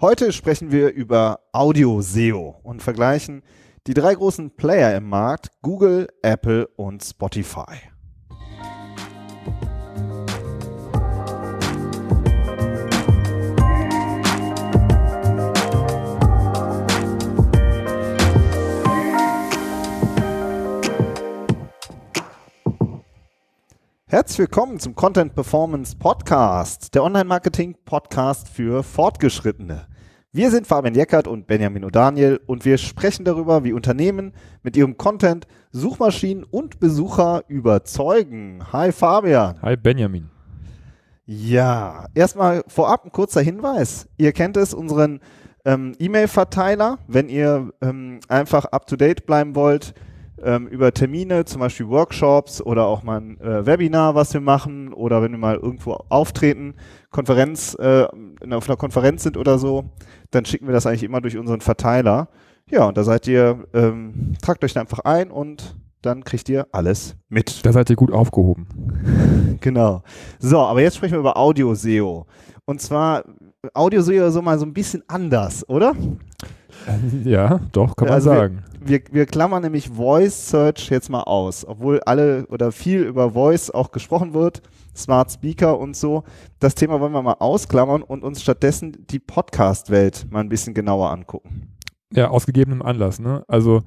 Heute sprechen wir über Audio-SEO und vergleichen die drei großen Player im Markt, Google, Apple und Spotify. Herzlich willkommen zum Content Performance Podcast, der Online-Marketing-Podcast für Fortgeschrittene. Wir sind Fabian Jeckert und Benjamin O'Daniel und wir sprechen darüber, wie Unternehmen mit ihrem Content Suchmaschinen und Besucher überzeugen. Hi Fabian. Hi Benjamin. Ja, erstmal vorab ein kurzer Hinweis. Ihr kennt es, unseren ähm, E-Mail-Verteiler. Wenn ihr ähm, einfach up-to-date bleiben wollt, ähm, über Termine, zum Beispiel Workshops oder auch mal ein äh, Webinar, was wir machen oder wenn wir mal irgendwo auftreten, Konferenz, äh, auf einer Konferenz sind oder so, dann schicken wir das eigentlich immer durch unseren Verteiler. Ja, und da seid ihr, ähm, tragt euch einfach ein und dann kriegt ihr alles mit. Da seid ihr gut aufgehoben. genau. So, aber jetzt sprechen wir über Audio-SEO. Und zwar Audio-SEO so mal so ein bisschen anders, oder? Ja, doch, kann man also sagen. Wir, wir, wir, klammern nämlich Voice Search jetzt mal aus, obwohl alle oder viel über Voice auch gesprochen wird, Smart Speaker und so. Das Thema wollen wir mal ausklammern und uns stattdessen die Podcast-Welt mal ein bisschen genauer angucken. Ja, aus gegebenem Anlass. Ne? Also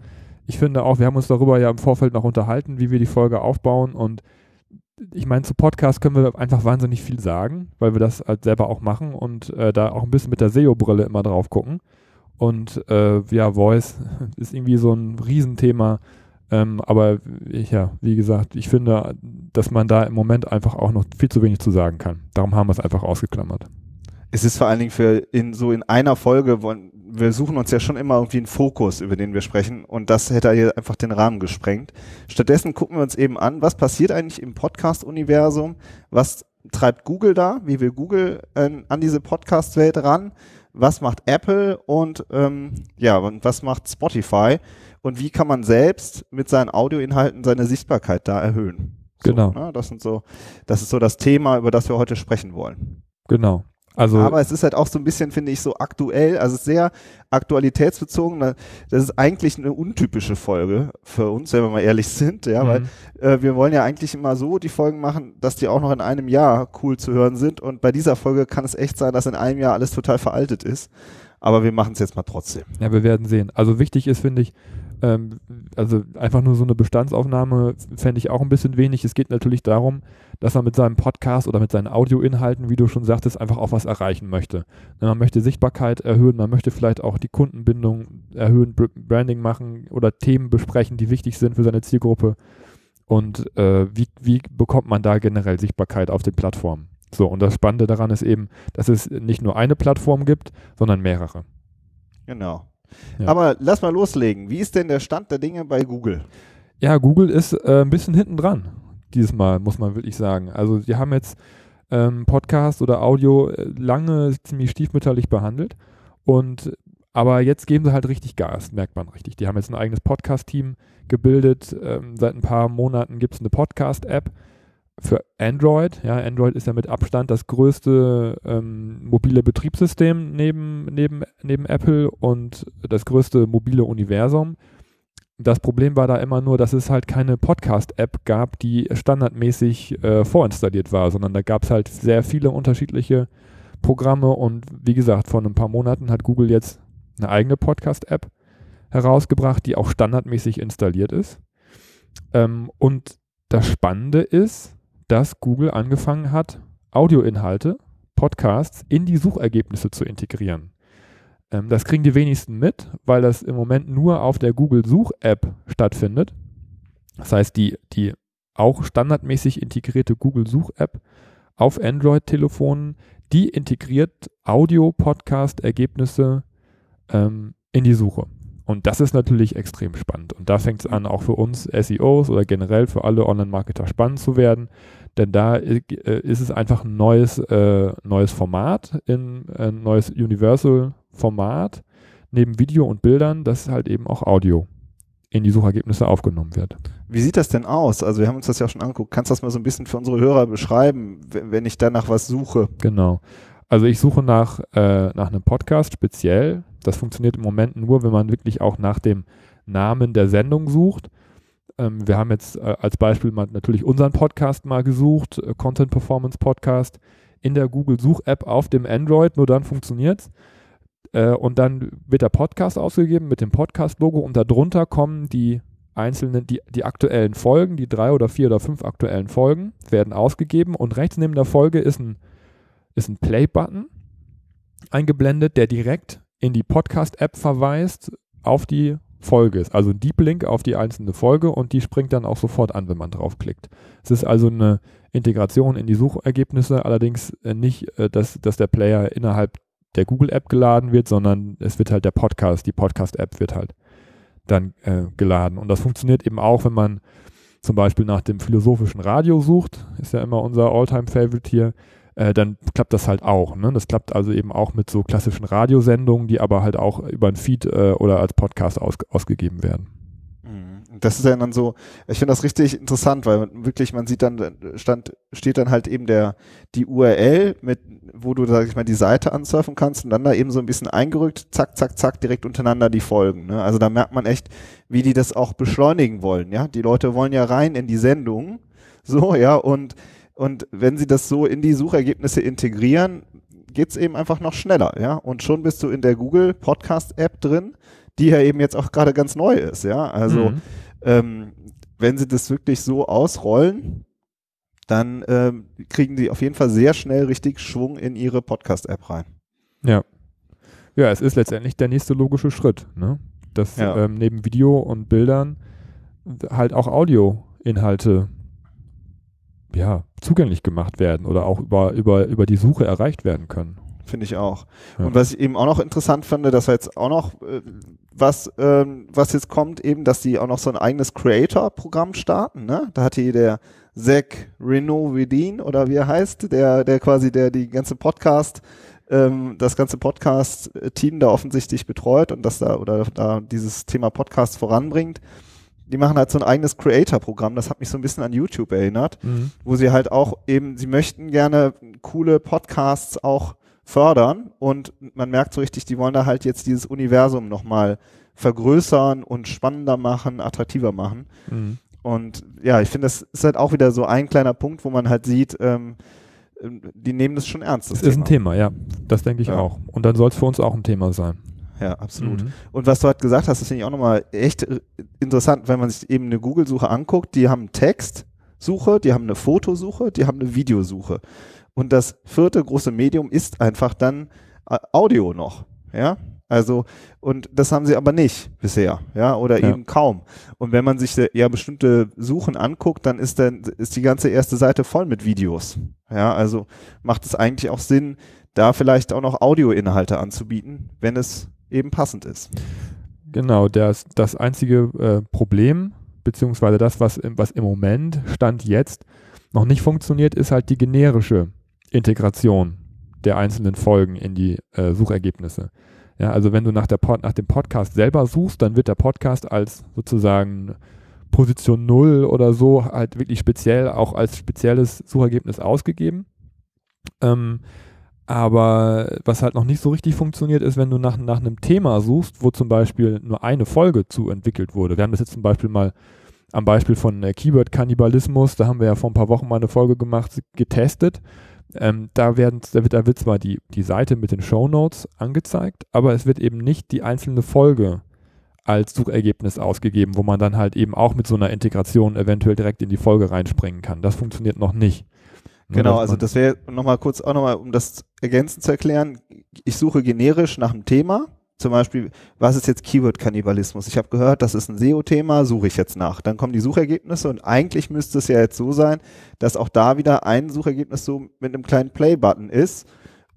ich finde auch, wir haben uns darüber ja im Vorfeld noch unterhalten, wie wir die Folge aufbauen und ich meine, zu Podcast können wir einfach wahnsinnig viel sagen, weil wir das halt selber auch machen und äh, da auch ein bisschen mit der SEO-Brille immer drauf gucken. Und äh, ja, Voice ist irgendwie so ein Riesenthema. Ähm, aber ich, ja, wie gesagt, ich finde, dass man da im Moment einfach auch noch viel zu wenig zu sagen kann. Darum haben wir es einfach ausgeklammert. Es ist vor allen Dingen für in so in einer Folge, wir suchen uns ja schon immer irgendwie einen Fokus, über den wir sprechen und das hätte hier einfach den Rahmen gesprengt. Stattdessen gucken wir uns eben an, was passiert eigentlich im Podcast-Universum, was treibt Google da, wie will Google äh, an diese Podcast-Welt ran, was macht Apple und ähm, ja, und was macht Spotify und wie kann man selbst mit seinen Audioinhalten seine Sichtbarkeit da erhöhen. So, genau. Ne? Das sind so, das ist so das Thema, über das wir heute sprechen wollen. Genau. Also aber es ist halt auch so ein bisschen, finde ich, so aktuell, also sehr aktualitätsbezogen. Das ist eigentlich eine untypische Folge für uns, wenn wir mal ehrlich sind, ja, mhm. weil äh, wir wollen ja eigentlich immer so die Folgen machen, dass die auch noch in einem Jahr cool zu hören sind. Und bei dieser Folge kann es echt sein, dass in einem Jahr alles total veraltet ist. Aber wir machen es jetzt mal trotzdem. Ja, wir werden sehen. Also wichtig ist, finde ich, ähm, also einfach nur so eine Bestandsaufnahme fände ich auch ein bisschen wenig. Es geht natürlich darum, dass man mit seinem Podcast oder mit seinen Audioinhalten, wie du schon sagtest, einfach auch was erreichen möchte. Man möchte Sichtbarkeit erhöhen, man möchte vielleicht auch die Kundenbindung erhöhen, Branding machen oder Themen besprechen, die wichtig sind für seine Zielgruppe. Und äh, wie, wie bekommt man da generell Sichtbarkeit auf den Plattformen? So, und das Spannende daran ist eben, dass es nicht nur eine Plattform gibt, sondern mehrere. Genau. Ja. Aber lass mal loslegen. Wie ist denn der Stand der Dinge bei Google? Ja, Google ist äh, ein bisschen hinten dran. Dieses Mal, muss man wirklich sagen. Also, die haben jetzt ähm, Podcast oder Audio äh, lange ziemlich stiefmütterlich behandelt. Und aber jetzt geben sie halt richtig Gas, merkt man richtig. Die haben jetzt ein eigenes Podcast-Team gebildet. Ähm, seit ein paar Monaten gibt es eine Podcast-App für Android. Ja, Android ist ja mit Abstand das größte ähm, mobile Betriebssystem neben, neben, neben Apple und das größte mobile Universum. Das Problem war da immer nur, dass es halt keine Podcast-App gab, die standardmäßig äh, vorinstalliert war, sondern da gab es halt sehr viele unterschiedliche Programme und wie gesagt, vor ein paar Monaten hat Google jetzt eine eigene Podcast-App herausgebracht, die auch standardmäßig installiert ist. Ähm, und das Spannende ist, dass Google angefangen hat, Audioinhalte, Podcasts in die Suchergebnisse zu integrieren. Ähm, das kriegen die wenigsten mit, weil das im Moment nur auf der Google Such-App stattfindet. Das heißt, die, die auch standardmäßig integrierte Google Such-App auf Android-Telefonen, die integriert Audio-Podcast-Ergebnisse ähm, in die Suche. Und das ist natürlich extrem spannend. Und da fängt es an, auch für uns SEOs oder generell für alle Online-Marketer spannend zu werden, denn da äh, ist es einfach ein neues, äh, neues Format, in, ein neues Universal-Format, neben Video und Bildern, das halt eben auch Audio in die Suchergebnisse aufgenommen wird. Wie sieht das denn aus? Also wir haben uns das ja schon angeguckt. Kannst du das mal so ein bisschen für unsere Hörer beschreiben, wenn ich danach was suche? Genau. Also ich suche nach, äh, nach einem Podcast speziell. Das funktioniert im Moment nur, wenn man wirklich auch nach dem Namen der Sendung sucht. Ähm, wir haben jetzt äh, als Beispiel mal natürlich unseren Podcast mal gesucht, äh, Content Performance Podcast, in der Google Such-App auf dem Android, nur dann funktioniert es. Äh, und dann wird der Podcast ausgegeben mit dem Podcast-Logo und darunter kommen die einzelnen, die, die aktuellen Folgen, die drei oder vier oder fünf aktuellen Folgen werden ausgegeben und rechts neben der Folge ist ein, ist ein Play-Button eingeblendet, der direkt in die Podcast-App verweist auf die Folge ist. Also ein Deep Link auf die einzelne Folge und die springt dann auch sofort an, wenn man draufklickt. Es ist also eine Integration in die Suchergebnisse, allerdings äh, nicht, äh, dass, dass der Player innerhalb der Google-App geladen wird, sondern es wird halt der Podcast, die Podcast-App wird halt dann äh, geladen. Und das funktioniert eben auch, wenn man zum Beispiel nach dem philosophischen Radio sucht, ist ja immer unser All-Time-Favorite hier, äh, dann klappt das halt auch. Ne? Das klappt also eben auch mit so klassischen Radiosendungen, die aber halt auch über ein Feed äh, oder als Podcast aus, ausgegeben werden. Mhm. Das ist ja dann so, ich finde das richtig interessant, weil wirklich, man sieht dann, stand, steht dann halt eben der, die URL mit, wo du, sag ich mal, die Seite ansurfen kannst und dann da eben so ein bisschen eingerückt, zack, zack, zack, direkt untereinander die Folgen. Ne? Also da merkt man echt, wie die das auch beschleunigen wollen, ja. Die Leute wollen ja rein in die Sendung, so, ja, und und wenn sie das so in die Suchergebnisse integrieren, geht es eben einfach noch schneller, ja. Und schon bist du in der Google Podcast App drin, die ja eben jetzt auch gerade ganz neu ist, ja. Also mhm. ähm, wenn sie das wirklich so ausrollen, dann ähm, kriegen die auf jeden Fall sehr schnell richtig Schwung in ihre Podcast-App rein. Ja. Ja, es ist letztendlich der nächste logische Schritt, ne? Dass ja. ähm, neben Video und Bildern halt auch Audioinhalte ja, zugänglich gemacht werden oder auch über, über, über die Suche erreicht werden können. Finde ich auch. Ja. Und was ich eben auch noch interessant finde, dass wir jetzt auch noch äh, was, ähm, was jetzt kommt, eben, dass die auch noch so ein eigenes Creator-Programm starten. Ne? Da hat hier der Zach Renovidin oder wie er heißt, der, der quasi der die ganze Podcast, ähm, das ganze Podcast-Team da offensichtlich betreut und das da oder da dieses Thema Podcast voranbringt die machen halt so ein eigenes Creator-Programm, das hat mich so ein bisschen an YouTube erinnert, mhm. wo sie halt auch eben, sie möchten gerne coole Podcasts auch fördern und man merkt so richtig, die wollen da halt jetzt dieses Universum nochmal vergrößern und spannender machen, attraktiver machen. Mhm. Und ja, ich finde, das ist halt auch wieder so ein kleiner Punkt, wo man halt sieht, ähm, die nehmen das schon ernst. Das, das ist ein Thema, ja. Das denke ich ja. auch. Und dann soll es für uns auch ein Thema sein. Ja, absolut. Mhm. Und was du halt gesagt hast, das finde ich auch nochmal echt interessant, wenn man sich eben eine Google-Suche anguckt. Die haben Textsuche, die haben eine Fotosuche, die haben eine Videosuche. Und das vierte große Medium ist einfach dann äh, Audio noch. Ja, also, und das haben sie aber nicht bisher, ja, oder ja. eben kaum. Und wenn man sich ja bestimmte Suchen anguckt, dann ist dann, ist die ganze erste Seite voll mit Videos. Ja, also macht es eigentlich auch Sinn, da vielleicht auch noch Audioinhalte anzubieten, wenn es eben passend ist. Genau, das, das einzige äh, Problem, beziehungsweise das, was, was im Moment, Stand jetzt, noch nicht funktioniert, ist halt die generische Integration der einzelnen Folgen in die äh, Suchergebnisse. Ja, also wenn du nach, der Pod, nach dem Podcast selber suchst, dann wird der Podcast als sozusagen Position 0 oder so halt wirklich speziell auch als spezielles Suchergebnis ausgegeben. Ähm, aber was halt noch nicht so richtig funktioniert, ist, wenn du nach, nach einem Thema suchst, wo zum Beispiel nur eine Folge zu entwickelt wurde. Wir haben das jetzt zum Beispiel mal am Beispiel von äh, Keyword-Kannibalismus, da haben wir ja vor ein paar Wochen mal eine Folge gemacht, getestet. Ähm, da, werden, da, wird, da wird zwar die, die Seite mit den Show Notes angezeigt, aber es wird eben nicht die einzelne Folge als Suchergebnis ausgegeben, wo man dann halt eben auch mit so einer Integration eventuell direkt in die Folge reinspringen kann. Das funktioniert noch nicht. Genau, also das wäre nochmal kurz auch nochmal, um das ergänzend zu erklären. Ich suche generisch nach einem Thema. Zum Beispiel, was ist jetzt Keyword-Kannibalismus? Ich habe gehört, das ist ein SEO-Thema, suche ich jetzt nach. Dann kommen die Suchergebnisse und eigentlich müsste es ja jetzt so sein, dass auch da wieder ein Suchergebnis so mit einem kleinen Play-Button ist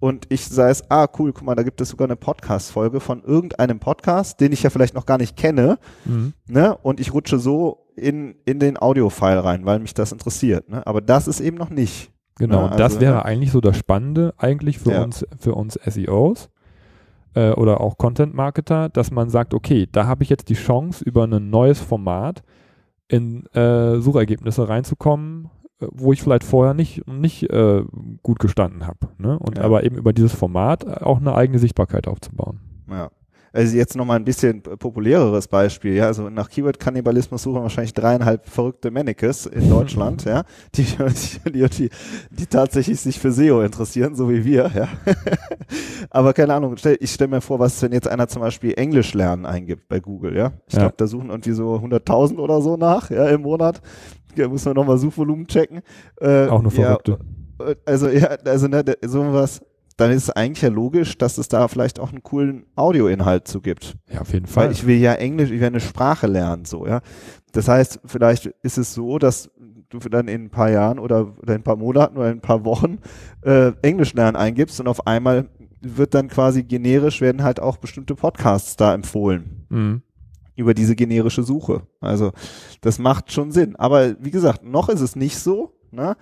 und ich sage es, ah cool, guck mal, da gibt es sogar eine Podcast-Folge von irgendeinem Podcast, den ich ja vielleicht noch gar nicht kenne, mhm. ne? Und ich rutsche so in, in den Audio-File rein, weil mich das interessiert. Ne? Aber das ist eben noch nicht. Genau, ja, also, das wäre ne? eigentlich so das Spannende eigentlich für ja. uns, für uns SEOs äh, oder auch Content Marketer, dass man sagt, okay, da habe ich jetzt die Chance, über ein neues Format in äh, Suchergebnisse reinzukommen, wo ich vielleicht vorher nicht, nicht äh, gut gestanden habe. Ne? Und Ja. aber eben über dieses Format auch eine eigene Sichtbarkeit aufzubauen. Ja. Also jetzt nochmal ein bisschen populäreres Beispiel, ja, also nach Keyword-Kannibalismus suchen wahrscheinlich dreieinhalb verrückte Mannekes in Deutschland, ja, die, die, die, die tatsächlich sich für SEO interessieren, so wie wir, ja. Aber keine Ahnung, stell, ich stelle mir vor, was, wenn jetzt einer zum Beispiel Englisch lernen eingibt bei Google, ja. Ich Ja. glaube, da suchen irgendwie so 100.000 oder so nach, ja, im Monat. Da muss man nochmal Suchvolumen checken. Äh, Auch ja, Verrückte. äh, also ja, also ne, sowas, dann ist es eigentlich ja logisch, dass es da vielleicht auch einen coolen Audioinhalt zu gibt. Ja, auf jeden Weil Fall. ich will ja Englisch, ich will eine Sprache lernen, so, ja. Das heißt, vielleicht ist es so, dass du dann in ein paar Jahren oder, oder in ein paar Monaten oder in ein paar Wochen äh, Englisch lernen eingibst und auf einmal wird dann quasi generisch werden halt auch bestimmte Podcasts da empfohlen mhm. über diese generische Suche. Also das macht schon Sinn. Aber wie gesagt, noch ist es nicht so. Ne?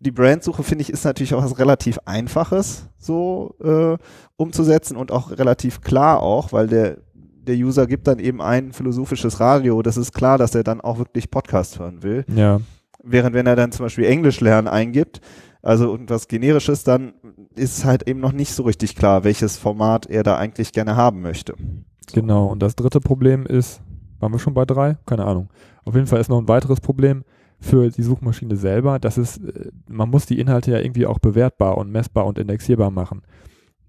Die Brandsuche, finde ich, ist natürlich auch was relativ Einfaches so äh, umzusetzen und auch relativ klar auch, weil der, der User gibt dann eben ein philosophisches Radio. Das ist klar, dass er dann auch wirklich Podcast hören will. Ja, Während wenn er dann zum Beispiel Englisch lernen eingibt, also irgendwas Generisches, dann ist halt eben noch nicht so richtig klar, welches Format er da eigentlich gerne haben möchte. genau. Und das dritte Problem ist, waren wir schon bei drei? Keine Ahnung. Auf jeden Fall ist noch ein weiteres Problem für die Suchmaschine selber, dass es, äh, man muss die Inhalte ja irgendwie auch bewertbar und messbar und indexierbar machen.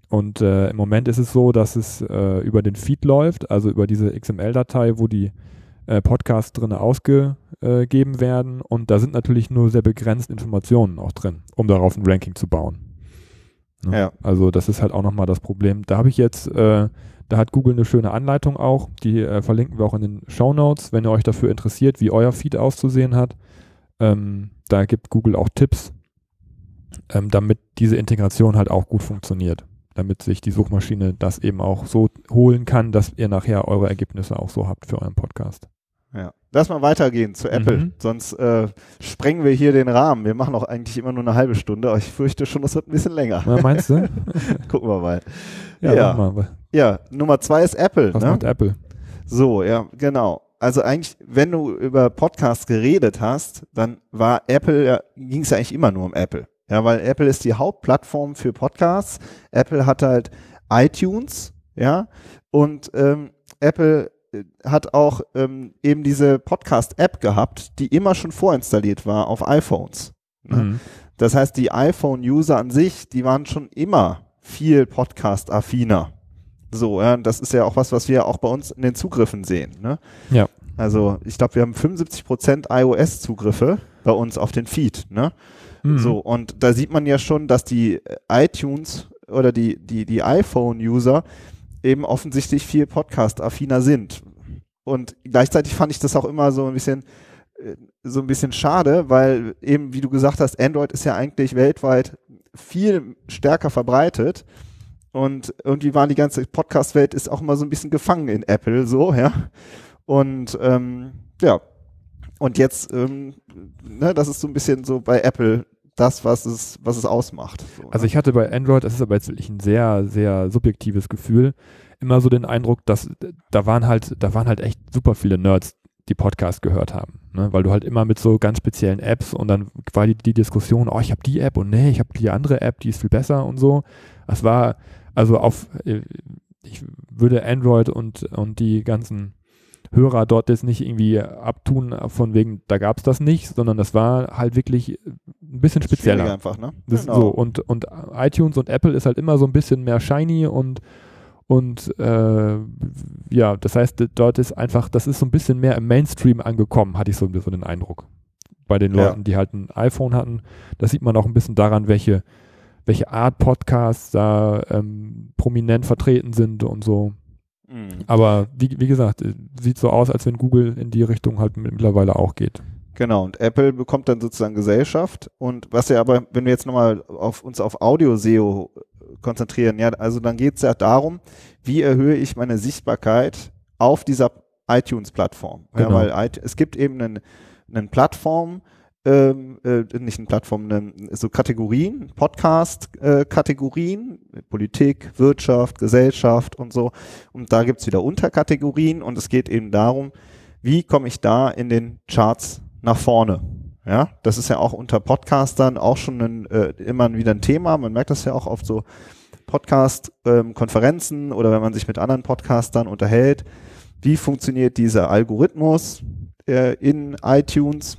Und äh, im Moment ist es so, dass es äh, über den Feed läuft, also über diese XML-Datei, wo die äh, Podcasts drin ausgegeben werden. Und da sind natürlich nur sehr begrenzt Informationen auch drin, um darauf ein Ranking zu bauen. Ne? Ja. Also das ist halt auch nochmal das Problem. Da habe ich jetzt, äh, da hat Google eine schöne Anleitung auch, die äh, verlinken wir auch in den Show Notes, wenn ihr euch dafür interessiert, wie euer Feed auszusehen hat. Ähm, da gibt Google auch Tipps, ähm, damit diese Integration halt auch gut funktioniert, damit sich die Suchmaschine das eben auch so holen kann, dass ihr nachher eure Ergebnisse auch so habt für euren Podcast. Ja. Lass mal weitergehen zu Apple, Mhm. sonst äh, sprengen wir hier den Rahmen. Wir machen auch eigentlich immer nur eine halbe Stunde, aber ich fürchte schon, das wird ein bisschen länger. Na, meinst du? Gucken wir mal. ja, Ja. mal, Ja, Nummer zwei ist Apple. was Ne? macht Apple? So, ja, genau. Also eigentlich, wenn du über Podcasts geredet hast, dann war Apple, ja, ging es ja eigentlich immer nur um Apple. Ja, weil Apple ist die Hauptplattform für Podcasts. Apple hat halt iTunes, ja, und ähm, Apple äh, hat auch ähm, eben diese Podcast-App gehabt, die immer schon vorinstalliert war auf iPhones. Ne? Mhm. Das heißt, die iPhone-User an sich, die waren schon immer viel Podcast-affiner. So, ja, das ist ja auch was, was wir auch bei uns in den Zugriffen sehen. Ne? Ja. Also, ich glaube, wir haben 75% iOS-Zugriffe bei uns auf den Feed. Ne? Mhm. So, und da sieht man ja schon, dass die äh, iTunes oder die, die, die iPhone-User eben offensichtlich viel Podcast-affiner sind. Und gleichzeitig fand ich das auch immer so ein bisschen, äh, so ein bisschen schade, weil eben, wie du gesagt hast, Android ist ja eigentlich weltweit viel stärker verbreitet. Und irgendwie war die ganze Podcast-Welt ist auch immer so ein bisschen gefangen in Apple, so, ja. Und ähm, ja, und jetzt, ähm, ne, das ist so ein bisschen so bei Apple das, was es, was es ausmacht. So, Also ne? ich hatte bei Android, das ist aber jetzt wirklich ein sehr, sehr subjektives Gefühl, immer so den Eindruck, dass da waren halt, da waren halt echt super viele Nerds, die Podcast gehört haben. Ne? Weil du halt immer mit so ganz speziellen Apps und dann war die, die Diskussion, oh, ich habe die App und nee, ich habe die andere App, die ist viel besser und so. Das war, also auf, äh, ich würde Android und, und die ganzen Hörer dort jetzt nicht irgendwie abtun, von wegen, da gab es das nicht, sondern das war halt wirklich ein bisschen spezieller. einfach, ne? Das so, und, und iTunes und Apple ist halt immer so ein bisschen mehr shiny und, und äh, ja, das heißt, dort ist einfach, das ist so ein bisschen mehr im Mainstream angekommen, hatte ich so, so den Eindruck. Bei den Ja. Leuten, die halt ein iPhone hatten. Das sieht man auch ein bisschen daran, welche, welche Art Podcasts da ähm, prominent vertreten sind und so. Mhm. Aber wie, wie gesagt, äh, sieht so aus, als wenn Google in die Richtung halt mittlerweile auch geht. Genau, und Apple bekommt dann sozusagen Gesellschaft. Und was ja aber, wenn wir jetzt nochmal auf uns auf Audio-SEO konzentrieren, ja, also dann geht es ja darum, wie erhöhe ich meine Sichtbarkeit auf dieser iTunes-Plattform. Ja, Genau. weil it- es gibt eben einen, einen Plattform, ähm, äh, nicht eine Plattform, eine, so Kategorien, Podcast-Kategorien, Politik, Wirtschaft, Gesellschaft und so. Und da gibt's wieder Unterkategorien und es geht eben darum, wie komme ich da in den Charts nach vorne. Ja, das ist ja auch unter Podcastern auch schon ein, äh, immer wieder ein Thema. Man merkt das ja auch auf so Podcast-Konferenzen ähm, oder wenn man sich mit anderen Podcastern unterhält. Wie funktioniert dieser Algorithmus äh, in iTunes?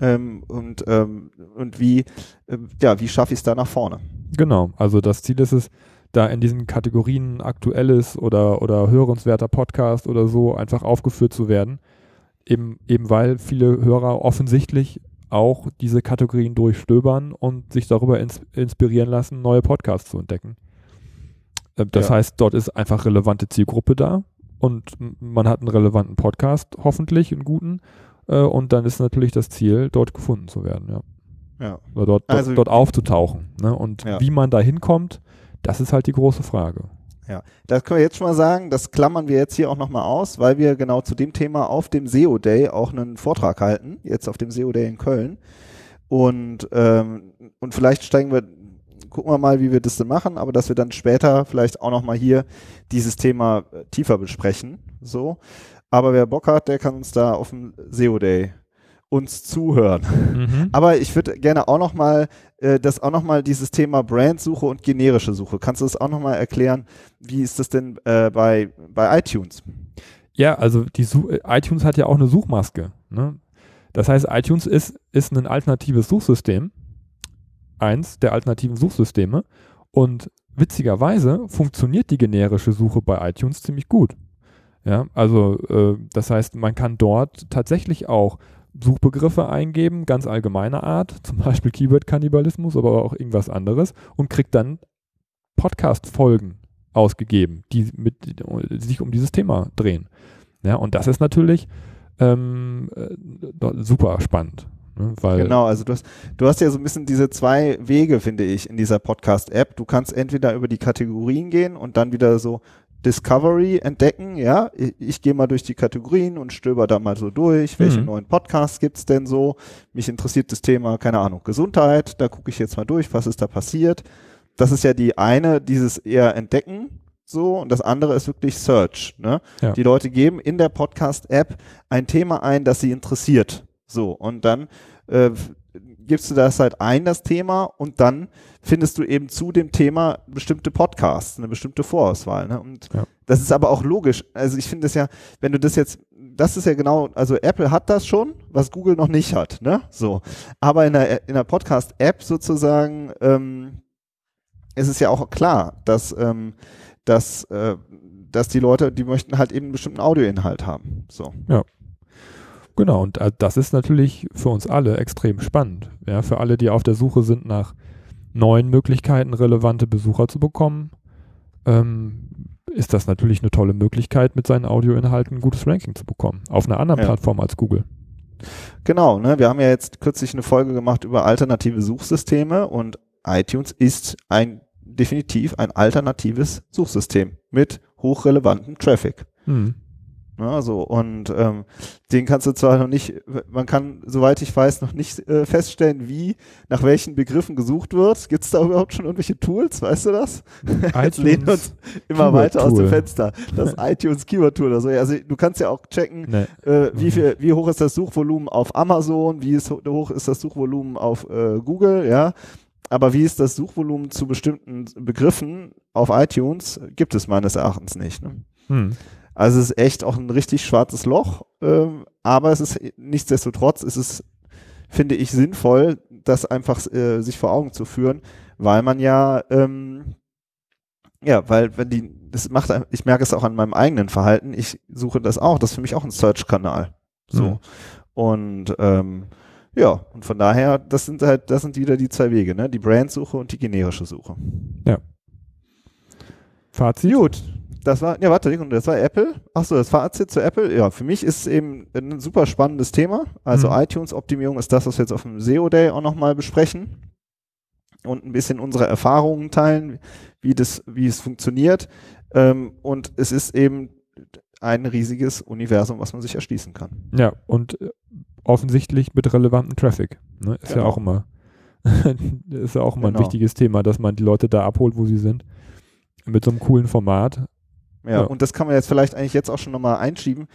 Ähm, und, ähm, und wie, äh, ja, wie schaffe ich es da nach vorne? Genau, also das Ziel ist es, da in diesen Kategorien aktuelles oder, oder hörenswerter Podcast oder so einfach aufgeführt zu werden. Eben, eben weil viele Hörer offensichtlich auch diese Kategorien durchstöbern und sich darüber ins, inspirieren lassen, neue Podcasts zu entdecken. Äh, das ja. heißt, dort ist einfach relevante Zielgruppe da und man hat einen relevanten Podcast, hoffentlich einen guten. Äh, und dann ist natürlich das Ziel, dort gefunden zu werden, ja. Ja. Oder dort, also, dort, dort aufzutauchen. Ne? Und ja. wie man da hinkommt, das ist halt die große Frage. Ja, das können wir jetzt schon mal sagen, das klammern wir jetzt hier auch nochmal aus, weil wir genau zu dem Thema auf dem SEO Day auch einen Vortrag halten, jetzt auf dem SEO Day in Köln. Und, ähm, und vielleicht steigen wir, gucken wir mal, wie wir das denn machen, aber dass wir dann später vielleicht auch nochmal hier dieses Thema tiefer besprechen. So. Aber wer Bock hat, der kann uns da auf dem SEO Day uns zuhören. Mhm. Aber ich würde gerne auch noch mal äh, das auch noch mal dieses Thema Brandsuche und generische Suche. Kannst du das auch noch mal erklären? Wie ist das denn äh, bei bei iTunes? Ja, also die Such iTunes hat ja auch eine Suchmaske. Ne? Das heißt, iTunes ist ist ein alternatives Suchsystem, eins der alternativen Suchsysteme und witzigerweise funktioniert die generische Suche bei iTunes ziemlich gut. Ja, also äh, das heißt, man kann dort tatsächlich auch Suchbegriffe eingeben, ganz allgemeiner Art, zum Beispiel Keyword-Kannibalismus, aber auch irgendwas anderes und kriegt dann Podcast-Folgen ausgegeben, die, mit, die sich um dieses Thema drehen. Ja, und das ist natürlich ähm, äh, super spannend. Ne, weil genau, also du hast, du hast ja so ein bisschen diese zwei Wege, finde ich, in dieser Podcast-App. Du kannst entweder über die Kategorien gehen und dann wieder so Discovery entdecken, ja. Ich, ich gehe mal durch die Kategorien und stöber da mal so durch, welche mhm. neuen Podcasts gibt's denn so? Mich interessiert das Thema, keine Ahnung, Gesundheit, da gucke ich jetzt mal durch, was ist da passiert. Das ist ja die eine, dieses eher Entdecken, so, und das andere ist wirklich Search. Ne? Ja. Die Leute geben in der Podcast-App ein Thema ein, das sie interessiert. So, und dann äh, gibst du das halt ein, das Thema, und dann findest du eben zu dem Thema bestimmte Podcasts, eine bestimmte Vorauswahl. Ne? Und ja. das ist aber auch logisch. Also ich finde es ja, wenn du das jetzt, das ist ja genau, also Apple hat das schon, was Google noch nicht hat, ne? So. Aber in der, in der Podcast-App sozusagen ähm, ist es ja auch klar, dass, ähm, dass, äh, dass die Leute, die möchten halt eben einen bestimmten Audioinhalt haben. So. Ja. Genau, und äh, das ist natürlich für uns alle extrem spannend. Ja, für alle, die auf der Suche sind nach neuen Möglichkeiten, relevante Besucher zu bekommen, ähm, ist das natürlich eine tolle Möglichkeit, mit seinen Audioinhalten ein gutes Ranking zu bekommen. Auf einer anderen ja. Plattform als Google. Genau, ne? wir haben ja jetzt kürzlich eine Folge gemacht über alternative Suchsysteme und iTunes ist ein definitiv ein alternatives Suchsystem mit hochrelevantem Traffic. Hm. Ne, so, und ähm, den kannst du zwar noch nicht, man kann, soweit ich weiß, noch nicht äh, feststellen, wie, nach welchen Begriffen gesucht wird. Gibt es da überhaupt schon irgendwelche Tools, weißt du das? Jetzt lehnen uns immer weiter aus dem Fenster. Das iTunes Keyword Tool oder so. Also du kannst ja auch checken, nee. äh, wie, viel, wie hoch ist das Suchvolumen auf Amazon, wie ist, hoch ist das Suchvolumen auf äh, Google, ja. Aber wie ist das Suchvolumen zu bestimmten Begriffen auf iTunes, gibt es meines Erachtens nicht. Ne? Hm. Also es ist echt auch ein richtig schwarzes Loch, ähm, aber es ist nichtsdestotrotz ist es, finde ich, sinnvoll, das einfach äh, sich vor Augen zu führen, weil man ja, ähm, ja, weil wenn die, das macht, ich merke es auch an meinem eigenen Verhalten, ich suche das auch, das ist für mich auch ein Search-Kanal. So. Mhm. Und ähm, ja, und von daher, das sind halt, das sind wieder die zwei Wege, ne? Die Brandsuche und die generische Suche. Ja. Fazit. Gut, das war, ja, warte, das war Apple. Achso, das Fazit zu Apple. Ja, für mich ist es eben ein super spannendes Thema. Also mhm. iTunes-Optimierung ist das, was wir jetzt auf dem SEO Day auch nochmal besprechen und ein bisschen unsere Erfahrungen teilen, wie das, wie es funktioniert. Ähm, und es ist eben ein riesiges Universum, was man sich erschließen kann. Ja, und äh, offensichtlich mit relevantem Traffic. Ne? Ist genau. ja auch immer, ist ja auch immer genau. ein wichtiges Thema, dass man die Leute da abholt, wo sie sind. Mit so einem coolen Format Ja, Ja. und das kann man jetzt vielleicht eigentlich jetzt auch schon nochmal einschieben.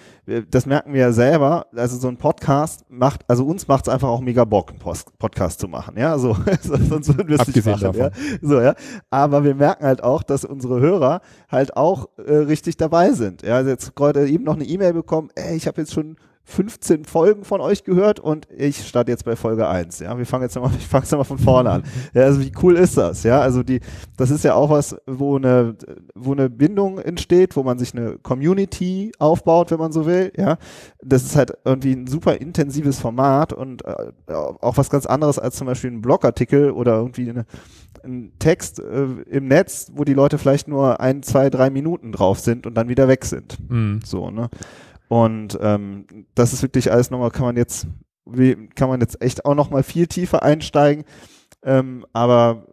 Das merken wir ja selber. Also so ein Podcast macht, also uns macht es einfach auch mega Bock, einen Post Podcast zu machen. Ja, so, sonst würden wir es nicht machen. Ja? davon. So, ja. Aber wir merken halt auch, dass unsere Hörer halt auch äh, richtig dabei sind. Ja, also jetzt gerade eben noch eine E-Mail bekommen, ey, ich habe jetzt schon 15 Folgen von euch gehört und ich starte jetzt bei Folge 1. Ja, wir fangen jetzt nochmal, ich fange jetzt nochmal von vorne an. Ja, also wie cool ist das? Ja, also die, das ist ja auch was, wo eine, wo eine Bindung entsteht, wo man sich eine Community aufbaut, wenn man so will. Ja, das ist halt irgendwie ein super intensives Format und äh, auch was ganz anderes als zum Beispiel ein Blogartikel oder irgendwie eine, ein Text äh, im Netz, wo die Leute vielleicht nur ein, zwei, drei Minuten drauf sind und dann wieder weg sind. Mhm. So, ne? Und ähm, das ist wirklich alles nochmal, kann man jetzt, wie, kann man jetzt echt auch nochmal viel tiefer einsteigen. Ähm, aber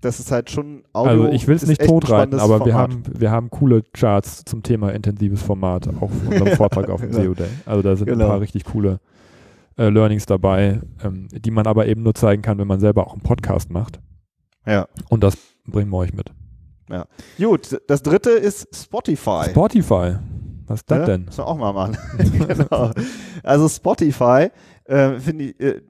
das ist halt schon Audio. Also ich will es nicht totreiten, aber wir haben, wir haben coole Charts zum Thema intensives Format auf unserem Vortrag auf dem Genau. SEO Day. Also da sind Genau. ein paar richtig coole äh, Learnings dabei, ähm, die man aber eben nur zeigen kann, wenn man selber auch einen Podcast macht. Ja. Und das bringen wir euch mit. Gut, das dritte ist Spotify. Spotify. Was ist das Ja, denn? Müssen wir auch mal machen. genau. Also Spotify, äh, ich, äh,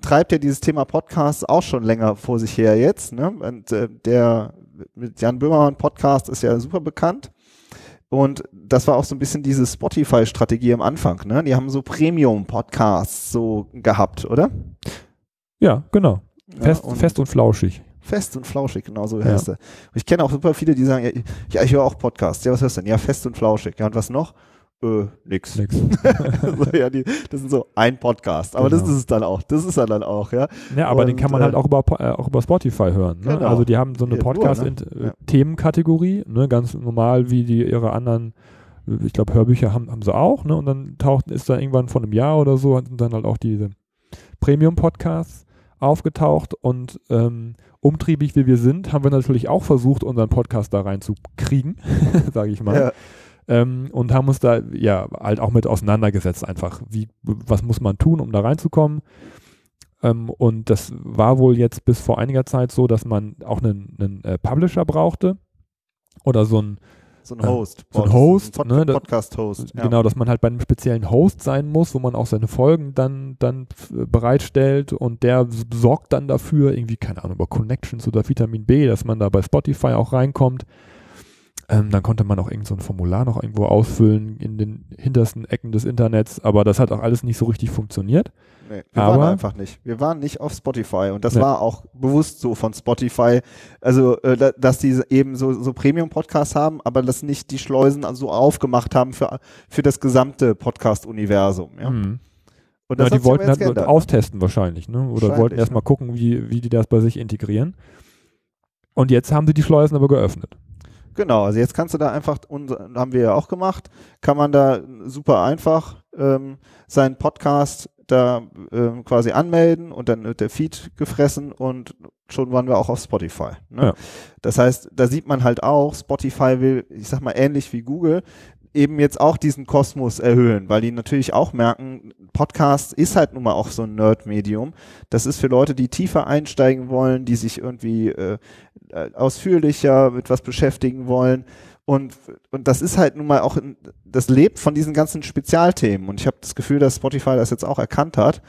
treibt ja dieses Thema Podcast auch schon länger vor sich her jetzt. Ne? Und äh, der mit Jan Böhmermann Podcast ist ja super bekannt. Und das war auch so ein bisschen diese Spotify-Strategie am Anfang. Ne? Die haben so Premium-Podcasts so gehabt, oder? Ja, genau. Ja, Fest, und fest und flauschig. Fest und flauschig, genau so Ja. heißt er. Und ich kenne auch super viele, die sagen, ja, ich- ja, ich höre auch Podcasts. Ja, was hörst du denn? Ja, fest und flauschig. Ja, und was noch? Äh, nix. Nix. so, ja, die, das sind so ein Podcast. Aber das Genau. ist es dann auch. Das ist er dann auch, ja. Ja, aber den Und, kann man äh, halt auch über, äh, auch über Spotify hören. Ne? Genau. Also die haben so eine Ja, nur, ne? Ja. Podcast-Themenkategorie, ne? ganz normal wie die ihre anderen, äh, ich glaube Hörbücher haben, haben sie auch. Ne? Und dann taucht, ist da irgendwann von einem Jahr oder so, sind dann halt auch diese Premium-Podcasts aufgetaucht und ähm, umtriebig wie wir sind, haben wir natürlich auch versucht, unseren Podcast da reinzukriegen, sage ich mal. ja. ähm, und haben uns da ja halt auch mit auseinandergesetzt einfach. Wie, was muss man tun, um da reinzukommen? Ähm, und das war wohl jetzt bis vor einiger Zeit so, dass man auch einen, einen äh, Publisher brauchte oder so ein, So ein Host. so ein Host, Pod ne, Podcast-Host. Ja. genau, dass man halt bei einem speziellen Host sein muss, wo man auch seine Folgen dann, dann äh, bereitstellt und der sorgt dann dafür, irgendwie, keine Ahnung, über Connections oder Vitamin B, dass man da bei Spotify auch reinkommt. Ähm, dann konnte man auch irgend so ein Formular noch irgendwo ausfüllen in den hintersten Ecken des Internets, aber das hat auch alles nicht so richtig funktioniert. Nee, wir Aber- waren einfach nicht. Wir waren nicht auf Spotify und das Nee. war auch bewusst so von Spotify. Also, äh, da, dass die eben so, so Premium-Podcasts haben, aber das nicht die Schleusen so aufgemacht haben für, für das gesamte Podcast-Universum. Ja? Mhm. Und das hat die wollten halt geändert. austesten wahrscheinlich, ne? Oder Wahrscheinlich, wollten erstmal gucken, wie, wie die das bei sich integrieren. Und jetzt haben sie die Schleusen aber geöffnet. Genau, also jetzt kannst du da einfach, und haben wir ja auch gemacht, kann man da super einfach ähm, seinen Podcast da ähm, quasi anmelden und dann wird der Feed gefressen und schon waren wir auch auf Spotify. Ne? Ja. Das heißt, da sieht man halt auch, Spotify will, ich sag mal ähnlich wie Google, eben jetzt auch diesen Kosmos erhöhen, weil die natürlich auch merken, Podcast ist halt nun mal auch so ein Nerd-Medium. Das ist für Leute, die tiefer einsteigen wollen, die sich irgendwie äh, ausführlicher mit was beschäftigen wollen. Und, und das ist halt nun mal auch, das lebt von diesen ganzen Spezialthemen. Und ich habe das Gefühl, dass Spotify das jetzt auch erkannt hat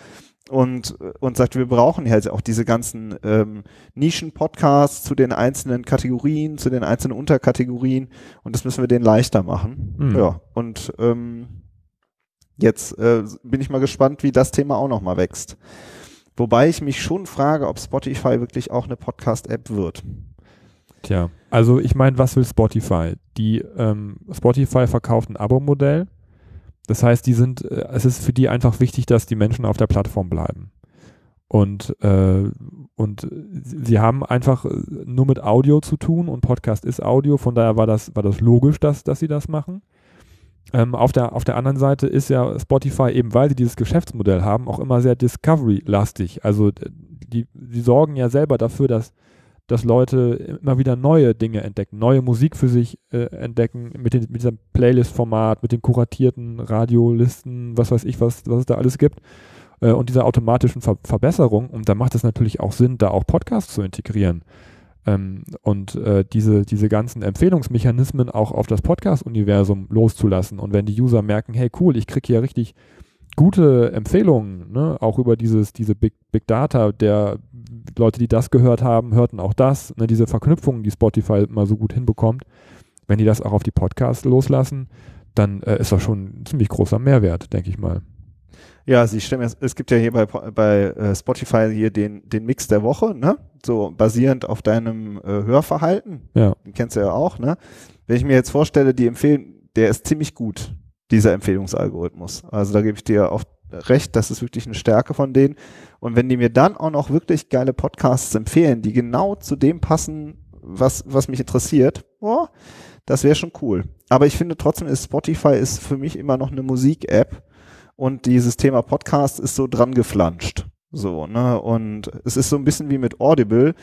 und, und sagt, wir brauchen halt auch diese ganzen ähm, Nischen-Podcasts zu den einzelnen Kategorien, zu den einzelnen Unterkategorien. Und das müssen wir denen leichter machen. Mhm. Ja, und ähm, jetzt äh, bin ich mal gespannt, wie das Thema auch nochmal wächst. Wobei ich mich schon frage, ob Spotify wirklich auch eine Podcast-App wird. Tja, also ich meine, was will Spotify? Die ähm, Spotify verkauft ein Abo-Modell. Das heißt, die sind, äh, es ist für die einfach wichtig, dass die Menschen auf der Plattform bleiben. Und, äh, und sie haben einfach äh, nur mit Audio zu tun und Podcast ist Audio, von daher war das, war das logisch, dass, dass sie das machen. Ähm, auf, der, auf der anderen Seite ist ja Spotify, eben weil sie dieses Geschäftsmodell haben, auch immer sehr Discovery-lastig. Also die, die sorgen ja selber dafür, dass dass Leute immer wieder neue Dinge entdecken, neue Musik für sich äh, entdecken, mit, den, mit diesem Playlist-Format, mit den kuratierten Radiolisten, was weiß ich, was, was es da alles gibt äh, und dieser automatischen Ver Verbesserung. Und da macht es natürlich auch Sinn, da auch Podcasts zu integrieren. Ähm, und äh, diese, diese ganzen Empfehlungsmechanismen auch auf das Podcast-Universum loszulassen. Und wenn die User merken, hey cool, ich kriege hier richtig gute Empfehlungen, ne? auch über dieses, diese Big, Big Data, der Leute, die das gehört haben, hörten auch das, ne? diese Verknüpfungen, die Spotify mal so gut hinbekommt, wenn die das auch auf die Podcasts loslassen, dann äh, ist das schon ein ziemlich großer Mehrwert, denke ich mal. Ja, sie stimmen, es gibt ja hier bei, bei äh, Spotify hier den, den Mix der Woche, ne? So basierend auf deinem äh, Hörverhalten. Ja. Den kennst du ja auch, ne? Wenn ich mir jetzt vorstelle, die empfehlen, der ist ziemlich gut, dieser Empfehlungsalgorithmus. Also da gebe ich dir auch recht, das ist wirklich eine Stärke von denen. Und wenn die mir dann auch noch wirklich geile Podcasts empfehlen, die genau zu dem passen, was, was mich interessiert, boah, das wäre schon cool. Aber ich finde trotzdem ist Spotify ist für mich immer noch eine Musik-App und dieses Thema Podcast ist so dran geflanscht. So, ne? Und es ist so ein bisschen wie mit Audible.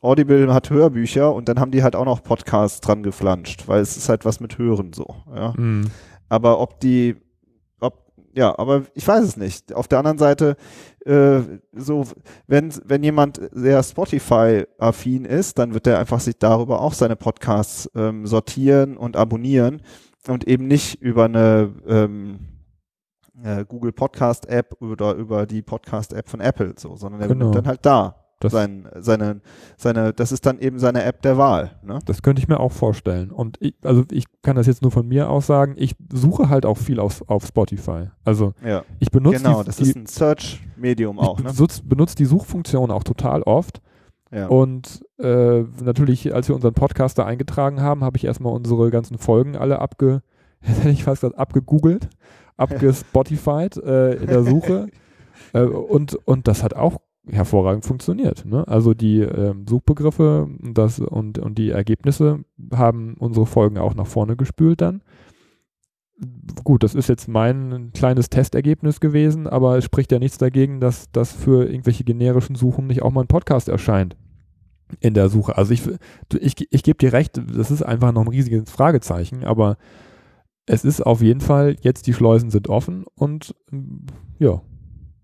Audible hat Hörbücher und dann haben die halt auch noch Podcasts dran geflanscht, weil es ist halt was mit Hören so, ja. Mhm. Aber ob die, ob, ja, aber ich weiß es nicht. Auf der anderen Seite, äh, so, wenn, wenn jemand sehr Spotify-affin ist, dann wird er einfach sich darüber auch seine Podcasts ähm, sortieren und abonnieren und eben nicht über eine ähm, äh, Google Podcast App oder über die Podcast App von Apple so, sondern er Genau. nimmt dann halt da Das- sein, seine, seine, das ist dann eben seine App der Wahl. Ne? Das könnte ich mir auch vorstellen. Und ich, also ich kann das jetzt nur von mir aus sagen, ich suche halt auch viel auf, auf Spotify. Also Ja, ich benutze genau, die, das ist ein Search-Medium auch. ich Ne? benutze, benutze die Suchfunktion auch total oft. Ja. Und äh, natürlich, als wir unseren Podcast da eingetragen haben, habe ich erstmal unsere ganzen Folgen alle abge, hätte ich fast gesagt, abgegoogelt, abgespotified äh, in der Suche. äh, und, und das hat auch hervorragend funktioniert. Ne? Also die ähm, Suchbegriffe und das, und, und die Ergebnisse haben unsere Folgen auch nach vorne gespült dann. Gut, das ist jetzt mein kleines Testergebnis gewesen, aber es spricht ja nichts dagegen, dass das für irgendwelche generischen Suchen nicht auch mal ein Podcast erscheint in der Suche. Also ich, ich, ich gebe dir recht, das ist einfach noch ein riesiges Fragezeichen, aber es ist auf jeden Fall, jetzt die Schleusen sind offen und ja,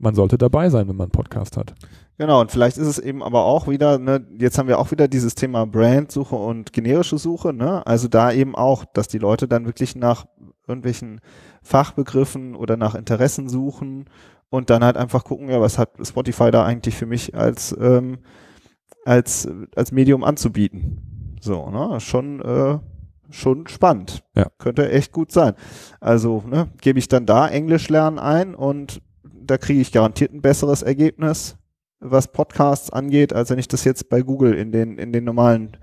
man sollte dabei sein, wenn man einen Podcast hat. Genau, und vielleicht ist es eben aber auch wieder, ne, jetzt haben wir auch wieder dieses Thema Brandsuche und generische Suche, ne? Also da eben auch, dass die Leute dann wirklich nach irgendwelchen Fachbegriffen oder nach Interessen suchen und dann halt einfach gucken, ja, was hat Spotify da eigentlich für mich als, ähm, als, als Medium anzubieten. So, ne? Schon, äh, schon spannend. Ja. Könnte echt gut sein. Also, ne, gebe ich dann da Englisch lernen ein und da kriege ich garantiert ein besseres Ergebnis, was Podcasts angeht, als wenn ich das jetzt bei Google in den, in den normalen,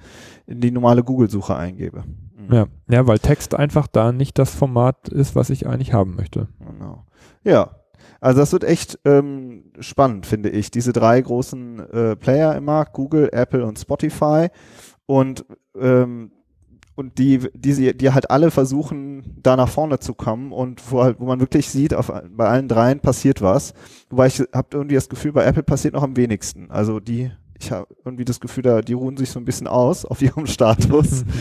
in die normale Google-Suche eingebe. Mhm. Ja, ja, weil Text einfach da nicht das Format ist, was ich eigentlich haben möchte. Genau. Ja. Also das wird echt ähm, spannend, finde ich. Diese drei großen äh, Player im Markt, Google, Apple und Spotify. Und, ähm, und die, die, die halt alle versuchen, da nach vorne zu kommen und wo, halt, wo man wirklich sieht, auf, bei allen dreien passiert was. Wobei ich habe irgendwie das Gefühl, bei Apple passiert noch am wenigsten. Also die, ich habe irgendwie das Gefühl, da, die ruhen sich so ein bisschen aus auf ihrem Status.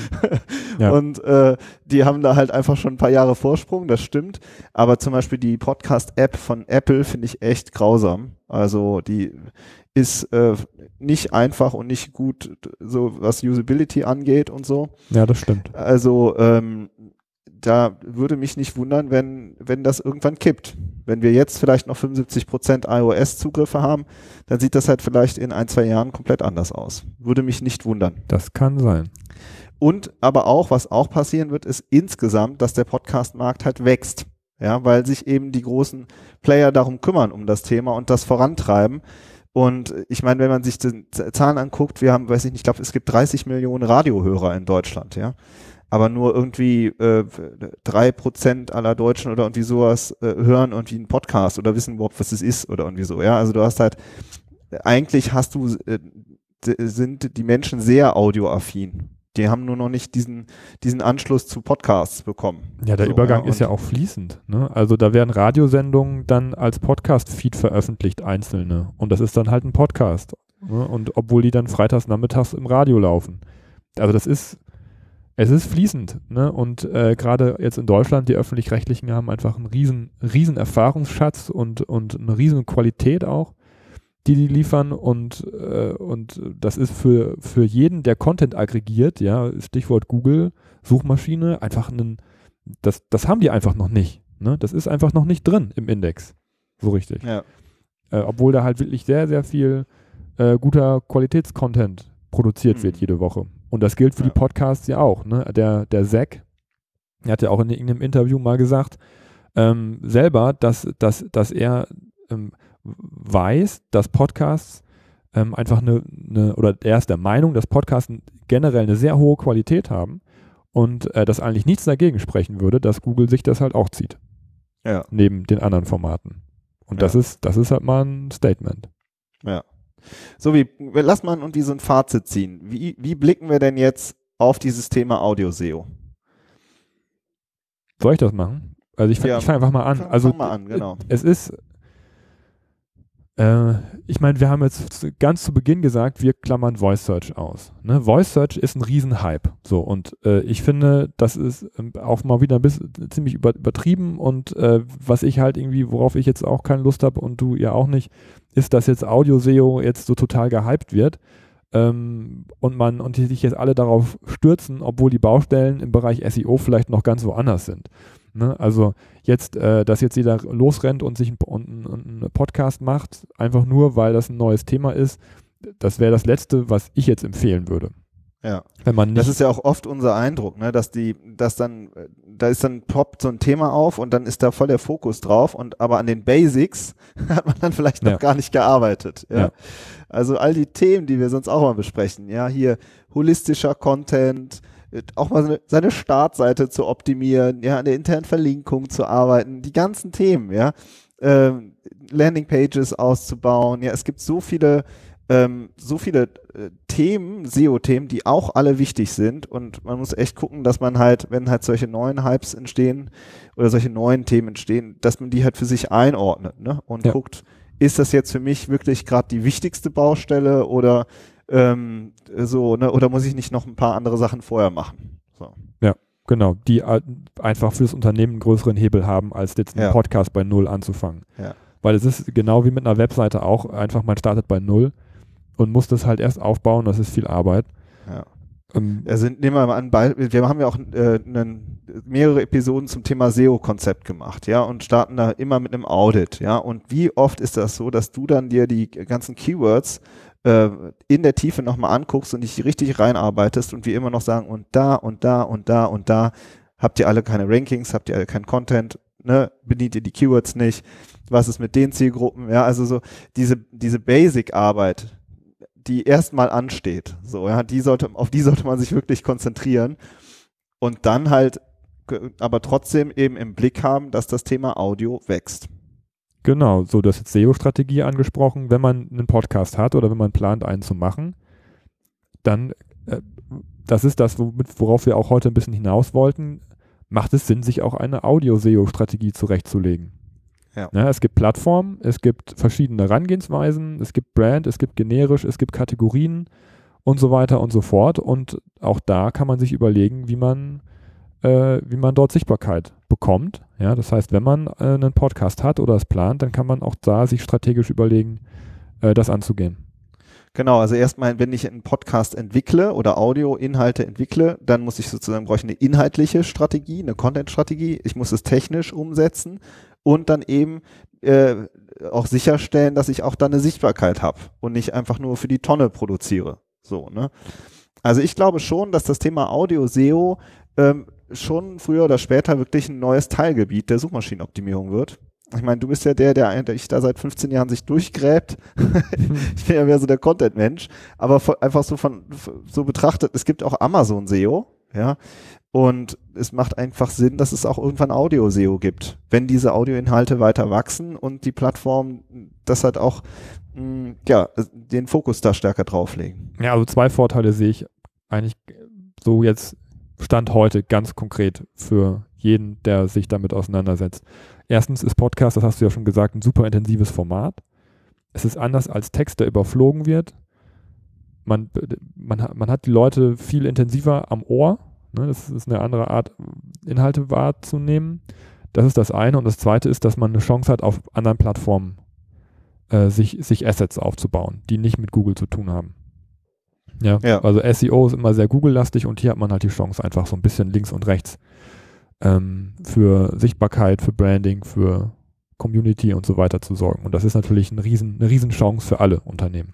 Ja. Und äh, die haben da halt einfach schon ein paar Jahre Vorsprung, das stimmt. Aber zum Beispiel die Podcast-App von Apple finde ich echt grausam. Also die ist äh, nicht einfach und nicht gut, so was Usability angeht und so. Ja, das stimmt. Also ähm, da würde mich nicht wundern, wenn, wenn das irgendwann kippt. Wenn wir jetzt vielleicht noch 75% iOS-Zugriffe haben, dann sieht das halt vielleicht in ein, zwei Jahren komplett anders aus. Würde mich nicht wundern. Das kann sein. Und aber auch, was auch passieren wird, ist insgesamt, dass der Podcast-Markt halt wächst. Ja, weil sich eben die großen Player darum kümmern, um das Thema und das vorantreiben. Und ich meine, wenn man sich die Zahlen anguckt, wir haben, weiß ich nicht, ich glaube, es gibt 30 Millionen Radiohörer in Deutschland, ja. Aber nur irgendwie äh, drei Prozent aller Deutschen oder irgendwie sowas äh, hören irgendwie einen Podcast oder wissen überhaupt, was es ist oder irgendwie so, ja. Also du hast halt, eigentlich hast du, äh, sind die Menschen sehr audioaffin. Die haben nur noch nicht diesen, diesen Anschluss zu Podcasts bekommen. Ja, der So, Übergang ja, ist ja auch fließend. Ne? Also da werden Radiosendungen dann als Podcast-Feed veröffentlicht, einzelne. Und das ist dann halt ein Podcast. Ne? Und obwohl die dann freitags nachmittags im Radio laufen. Also das ist, es ist fließend. Ne? Und äh, gerade jetzt in Deutschland, die Öffentlich-Rechtlichen haben einfach einen riesen, riesen Erfahrungsschatz und, und eine riesen Qualität auch. die die liefern und, äh, und das ist für, für jeden, der Content aggregiert, ja, Stichwort Google, Suchmaschine, einfach ein, das, das haben die einfach noch nicht. Ne? Das ist einfach noch nicht drin im Index. So richtig. Ja. Äh, obwohl da halt wirklich sehr, sehr viel äh, guter Qualitätscontent produziert Mhm. wird jede Woche. Und das gilt für Ja. die Podcasts ja auch. Ne? Der, der Zack, der hat ja auch in irgendeinem Interview mal gesagt, ähm, selber, dass, dass, dass er ähm, weiß, dass Podcasts ähm, einfach eine, eine, oder er ist der Meinung, dass Podcasts generell eine sehr hohe Qualität haben und äh, dass eigentlich nichts dagegen sprechen würde, dass Google sich das halt auch zieht, Ja. neben den anderen Formaten. Und das Ja. ist, das ist halt mal ein Statement. Ja. So wie, lass mal irgendwie so ein Fazit ziehen. Wie, wie blicken wir denn jetzt auf dieses Thema Audio-SEO? Soll ich das machen? Also ich, fang- Ja, ich fange einfach mal an. fang- also fang mal an, genau. Es ist, äh, ich meine, wir haben jetzt ganz zu Beginn gesagt, wir klammern Voice Search aus. Ne? Voice Search ist ein Riesenhype. So und äh, ich finde, das ist ähm, auch mal wieder ein bisschen ziemlich über, übertrieben und äh, was ich halt irgendwie, worauf ich jetzt auch keine Lust habe und du ja auch nicht, ist, dass jetzt Audio SEO jetzt so total gehypt wird. Ähm, und man und die sich jetzt alle darauf stürzen, obwohl die Baustellen im Bereich SEO vielleicht noch ganz woanders sind. Ne? Also jetzt, äh, dass jetzt jeder losrennt und sich einen ein, ein Podcast macht, einfach nur, weil das ein neues Thema ist, das wäre das Letzte, was ich jetzt empfehlen würde. Ja. Wenn man nicht Das ist ja auch oft unser Eindruck, ne, dass die, dass dann, äh, da ist dann poppt so ein Thema auf und dann ist da voll der Fokus drauf und aber an den Basics hat man dann vielleicht noch Ja. gar nicht gearbeitet. Ja? Ja. Also all die Themen, die wir sonst auch mal besprechen, ja, hier holistischer Content, auch mal seine, Startseite zu optimieren, ja, an der internen Verlinkung zu arbeiten, die ganzen Themen, ja, ähm, Landingpages auszubauen, ja, es gibt so viele ähm, so viele äh, Themen, SEO-Themen, die auch alle wichtig sind und man muss echt gucken, dass man halt, wenn halt solche neuen Hypes entstehen oder solche neuen Themen entstehen, dass man die halt für sich einordnet ne? und Ja. guckt, ist das jetzt für mich wirklich gerade die wichtigste Baustelle oder ähm, so, ne? oder muss ich nicht noch ein paar andere Sachen vorher machen? So. genau, die einfach für das Unternehmen einen größeren Hebel haben, als jetzt einen Ja. Podcast bei Null anzufangen. Ja. Weil es ist genau wie mit einer Webseite auch, einfach man startet bei Null und muss das halt erst aufbauen, das ist viel Arbeit. Ja. Ähm, Also nehmen wir mal an, wir haben ja auch äh, einen, mehrere Episoden zum Thema SEO-Konzept gemacht, ja, und starten da immer mit einem Audit, ja. Und wie oft ist das so, dass du dann dir die ganzen Keywords äh, in der Tiefe nochmal anguckst und dich richtig reinarbeitest und wir immer noch sagen, und da und da und da und da habt ihr alle keine Rankings, habt ihr alle keinen Content, ne, bedient ihr die Keywords nicht, was ist mit den Zielgruppen, ja, also so diese, diese Basic-Arbeit, die erstmal ansteht. So, ja, die sollte, auf die sollte man sich wirklich konzentrieren und dann halt, ge- aber trotzdem eben im Blick haben, dass das Thema Audio wächst. Genau, so das jetzt SEO-Strategie angesprochen. Wenn man einen Podcast hat oder wenn man plant, einen zu machen, dann, äh, das ist das, worauf wir auch heute ein bisschen hinaus wollten, macht es Sinn, sich auch eine Audio-SEO-Strategie zurechtzulegen. Ja. Ja, es gibt Plattformen, es gibt verschiedene Herangehensweisen, es gibt Brand, es gibt generisch, es gibt Kategorien und so weiter und so fort. Und auch da kann man sich überlegen, wie man, äh, wie man dort Sichtbarkeit bekommt. Ja, das heißt, wenn man äh, einen Podcast hat oder es plant, dann kann man auch da sich strategisch überlegen, äh, das anzugehen. Genau, also erstmal, wenn ich einen Podcast entwickle oder Audio-Inhalte entwickle, dann muss ich sozusagen, brauche ich eine inhaltliche Strategie, eine Content-Strategie. Ich muss es technisch umsetzen und dann eben äh, auch sicherstellen, dass ich auch dann eine Sichtbarkeit habe und nicht einfach nur für die Tonne produziere. So, ne? Also ich glaube schon, dass das Thema Audio-SEO ähm, schon früher oder später wirklich ein neues Teilgebiet der Suchmaschinenoptimierung wird. Ich meine, du bist ja der, der eigentlich da seit 15 Jahren sich durchgräbt. ich bin ja mehr so der Content-Mensch, aber einfach so von so betrachtet, es gibt auch Amazon SEO, ja, und es macht einfach Sinn, dass es auch irgendwann Audio-SEO gibt, wenn diese Audioinhalte weiter wachsen und die Plattformen das halt auch mh, ja, den Fokus da stärker drauflegen. Ja, also zwei Vorteile sehe ich eigentlich so jetzt Stand heute ganz konkret für jeden, der sich damit auseinandersetzt. Erstens ist Podcast, das hast du ja schon gesagt, ein super intensives Format. Es ist anders als Text, der überflogen wird. Man, man, hat- man hat die Leute viel intensiver am Ohr. Ne? Das ist eine andere Art, Inhalte wahrzunehmen. Das ist das eine. Und das zweite ist, dass man eine Chance hat, auf anderen Plattformen äh, sich, sich Assets aufzubauen, die nicht mit Google zu tun haben. Ja, Ja. also SEO ist immer sehr Google-lastig und hier hat man halt die Chance, einfach so ein bisschen links und rechts ähm, für Sichtbarkeit, für Branding, für Community und so weiter zu sorgen. Und das ist natürlich ein riesen, eine Riesenchance für alle Unternehmen.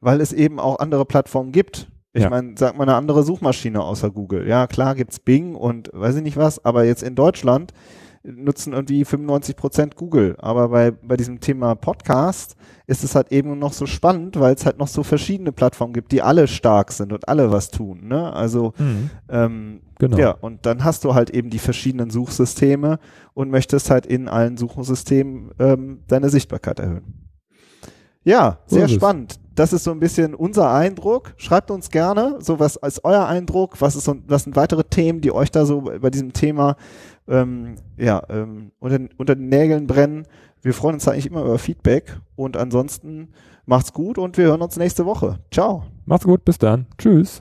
weil es eben auch andere Plattformen gibt. Ich Ja. meine, sag mal eine andere Suchmaschine außer Google. Ja, klar gibt's Bing und weiß ich nicht was, aber jetzt in Deutschland nutzen irgendwie 95 Prozent Google. Aber bei, bei diesem Thema Podcast ist es halt eben noch so spannend, weil es halt noch so verschiedene Plattformen gibt, die alle stark sind und alle was tun. Ne? Also ähm, Genau. ja, und dann hast du halt eben die verschiedenen Suchsysteme und möchtest halt in allen Suchsystemen ähm, deine Sichtbarkeit erhöhen. Ja, So sehr es. spannend. Das ist so ein bisschen unser Eindruck. Schreibt uns gerne, so was ist euer Eindruck, was ist so, was sind weitere Themen, die euch da so bei diesem Thema ähm, ja, ähm, unter, unter den Nägeln brennen. Wir freuen uns eigentlich immer über Feedback und ansonsten macht's gut und wir hören uns nächste Woche. Ciao. Macht's gut, bis dann. Tschüss.